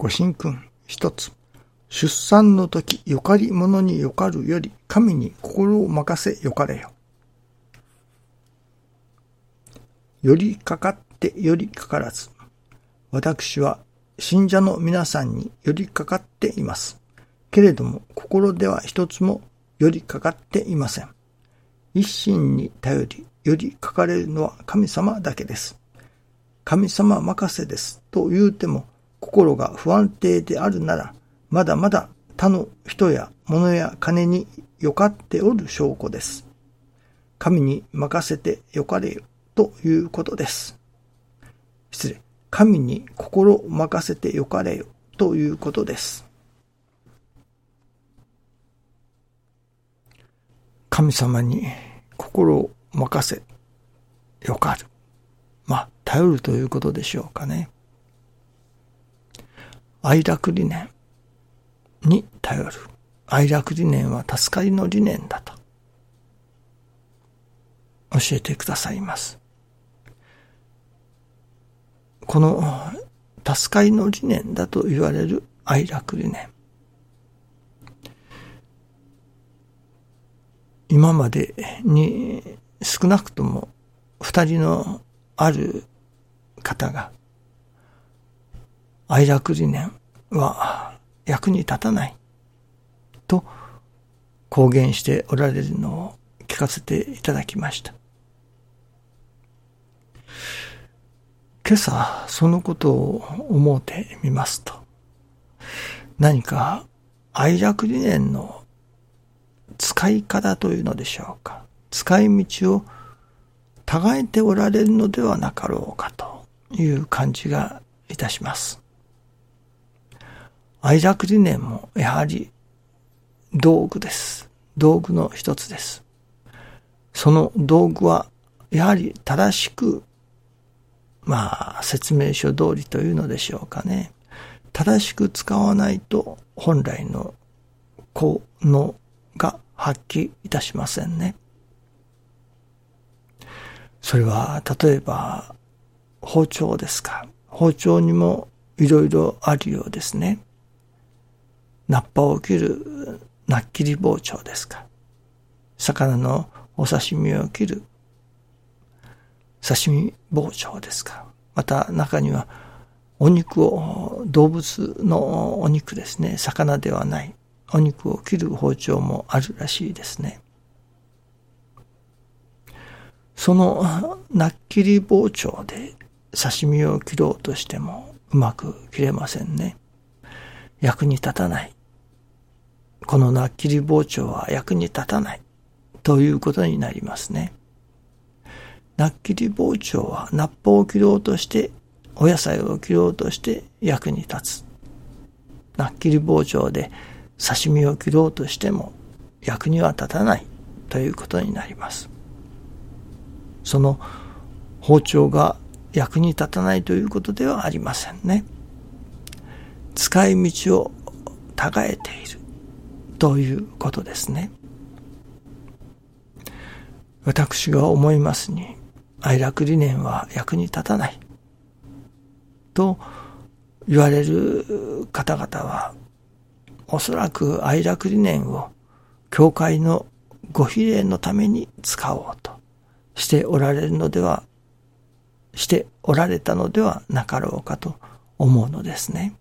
ご神君一つ。出産の時、よかり者によかるより、神に心を任せよかれよ。よりかかってよりかからず。私は信者の皆さんによりかかっています。けれども、心では一つもよりかかっていません。一心に頼り、よりかかれるのは神様だけです。神様任せですと言うても、心が不安定であるなら、まだまだ他の人や物や金によかっておる証拠です。神に任せてよかれよということです。失礼。神に心を任せてよかれよということです。神様に心を任せ、よかる。まあ、頼るということでしょうかね。愛楽理念に頼る。愛楽理念は助かりの理念だと教えてくださいます。この助かりの理念だと言われる愛楽理念。今までに少なくとも二人のある方が愛楽理念は役に立たないと公言しておられるのを聞かせていただきました。今朝そのことを思うてみますと、何か愛楽理念の使い方というのでしょうか。使い道を違えておられるのではなかろうかという感じがいたします。愛楽理念もやはり道具です。道具の一つです。その道具はやはり正しく、まあ説明書通りというのでしょうかね。正しく使わないと本来の効能が発揮いたしませんね。それは例えば包丁ですか。包丁にもいろいろあるようですね。ナッパを切るナッキリ包丁ですか。魚のお刺身を切る刺身包丁ですか。また中にはお肉を、動物のお肉ですね。魚ではないお肉を切る包丁もあるらしいですね。そのナッキリ包丁で刺身を切ろうとしてもうまく切れませんね。役に立たない。このナッキリ包丁は役に立たないということになりますね。ナッキリ包丁はナッパを切ろうとして、お野菜を切ろうとして役に立つ。ナッキリ包丁で刺身を切ろうとしても役には立たないということになります。その包丁が役に立たないということではありませんね。使い道を違えている。ということですね。私が思いますに、愛楽理念は役に立たない。と言われる方々は、おそらく愛楽理念を教会のご比例のために使おうとしておられるのでは、しておられたのではなかろうかと思うのですね。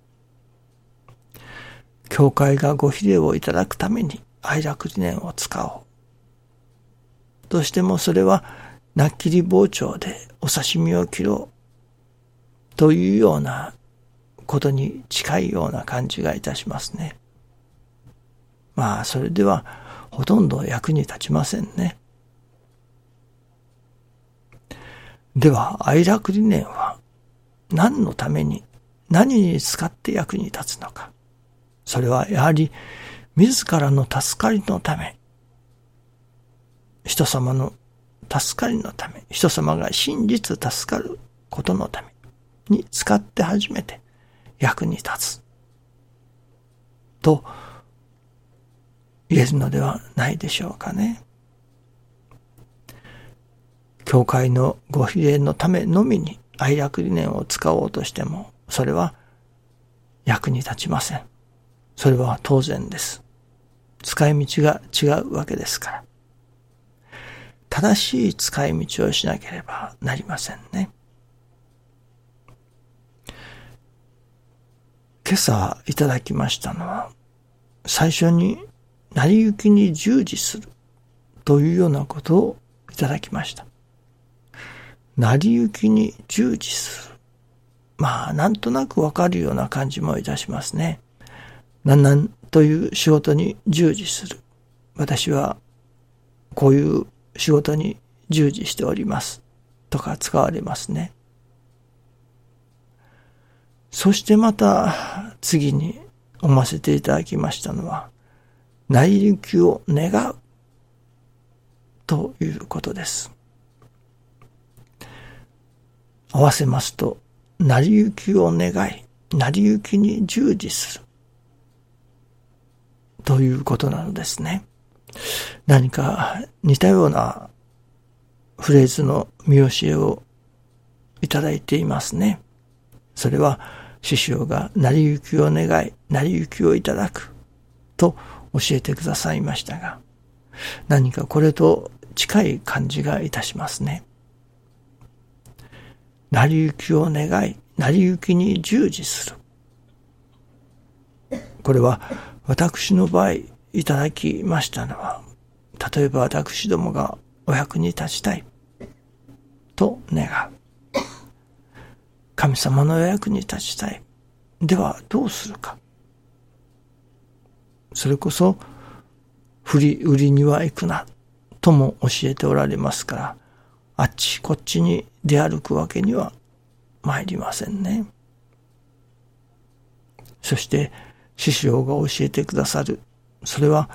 教会がご比例をいただくために愛楽理念を使おう。としてもそれは、なっきり包丁でお刺身を切ろう。というようなことに近いような感じがいたしますね。まあ、それではほとんど役に立ちませんね。では、愛楽理念は何のために、何に使って役に立つのか。それはやはり自らの助かりのため、人様の助かりのため、人様が真実助かることのために使って初めて役に立つ。と言えるのではないでしょうかね。教会のご比例のためのみに愛楽理念を使おうとしても、それは役に立ちません。それは当然です。使い道が違うわけですから。正しい使い道をしなければなりませんね。今朝いただきましたのは、最初に成り行きに従事するというようなことをいただきました。成り行きに従事する。まあ、なんとなくわかるような感じもいたしますね。なんなんという仕事に従事する。私は、こういう仕事に従事しております。とか使われますね。そしてまた次に読ませていただきましたのは、内力を願うということです。合わせますと、成り行きを願い、成り行きに従事する。ということなのですね。何か似たようなフレーズの見教えをいただいていますね。それは、師匠が成り行きを願い、成り行きをいただくと教えてくださいましたが、何かこれと近い感じがいたしますね。成り行きを願い、成り行きに従事する。これは私の場合いただきましたのは、例えば私どもがお役に立ちたいと願う。神様のお役に立ちたい。ではどうするか。それこそ、振り売りには行くな、とも教えておられますから、あっちこっちに出歩くわけには参りませんね。そして、師匠が教えてくださる。それは、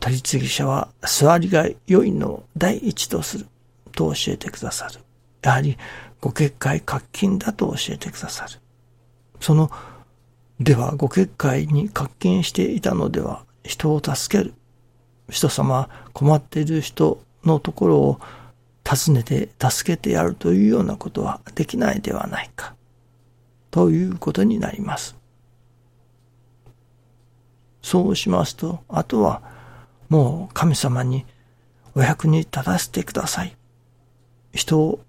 取り次ぎ者は座りが良いのを第一とする。と教えてくださる。やはり、ご結界活金だと教えてくださる。その、ではご結界に活金していたのでは、人を助ける。人様、困っている人のところを訪ねて助けてやるというようなことはできないではないか。ということになります。そうしますと、あとはもう神様にお役に立たせてください。人を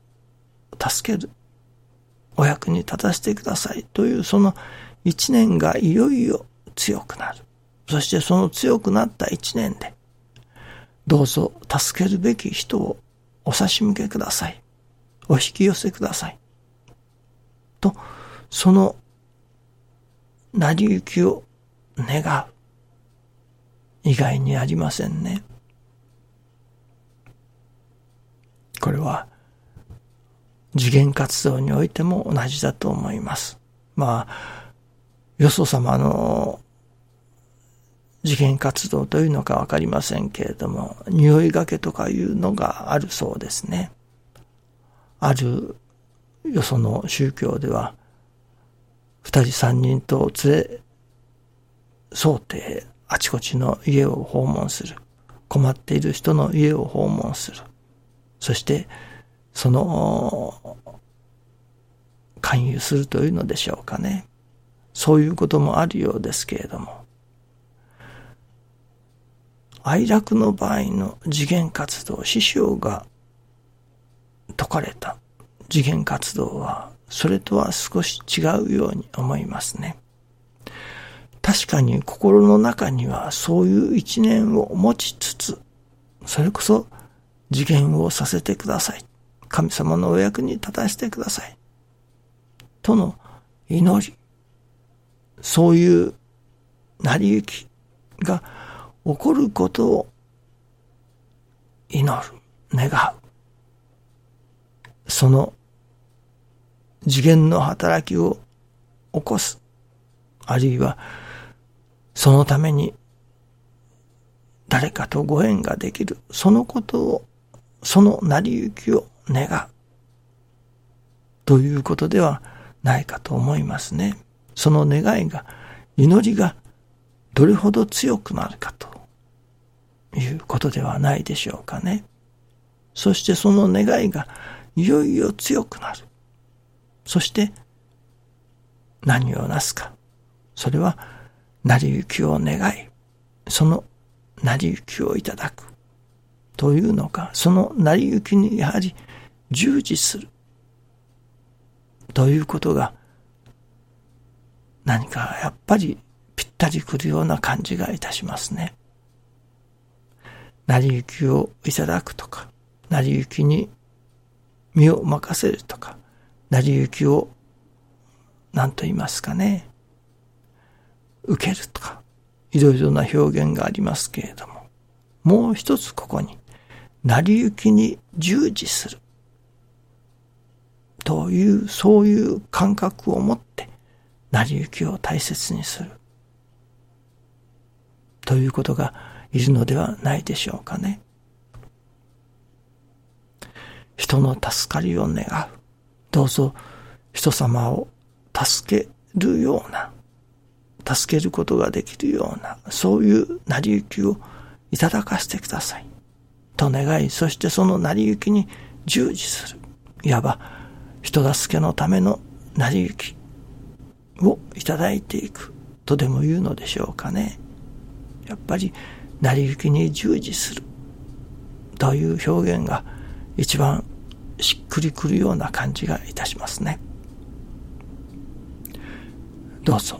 助ける。お役に立たせてください。というその一年がいよいよ強くなる。そしてその強くなった一年で、どうぞ助けるべき人をお差し向けください。お引き寄せください。と、その成り行きを願う。以外にありませんね。これは次元活動においても同じだと思います。まあ、よそ様の次元活動というのかわかりませんけれども、匂いがけとかいうのがあるそうですね。あるよその宗教では、二人三人と連れ添うてあちこちの家を訪問する。困っている人の家を訪問する。そして、その、勧誘するというのでしょうかね。そういうこともあるようですけれども。哀楽の場合の次元活動、師匠が説かれた次元活動は、それとは少し違うように思いますね。確かに心の中にはそういう一年を持ちつつ、それこそ次元をさせてください。神様のお役に立たせてください。との祈り。そういう成り行きが起こることを祈る、願う。その次元の働きを起こす。あるいは、そのために誰かとご縁ができる。そのことを、その成り行きを願う。ということではないかと思いますね。その願いが、祈りがどれほど強くなるかということではないでしょうかね。そしてその願いがいよいよ強くなる。そして、何をなすか。それは、成り行きを願い、その成り行きをいただく。というのか、その成り行きにやはり従事する。ということが、何かやっぱりぴったりくるような感じがいたしますね。成り行きをいただくとか、成り行きに身を任せるとか、成り行きを何と言いますかね、受けるとか、いろいろな表現がありますけれども、もう一つここに、成り行きに従事する。という、そういう感覚を持って、成り行きを大切にする。ということがいるのではないでしょうかね。人の助かりを願う。どうぞ人様を助けるような、助けることができるような、そういう成り行きをいただかせてください。と願い、そしてその成り行きに従事する。いわば、人助けのための成り行きをいただいていくとでも言うのでしょうかね。やっぱり、成り行きに従事するという表現が一番しっくりくるような感じがいたしますね。どうぞ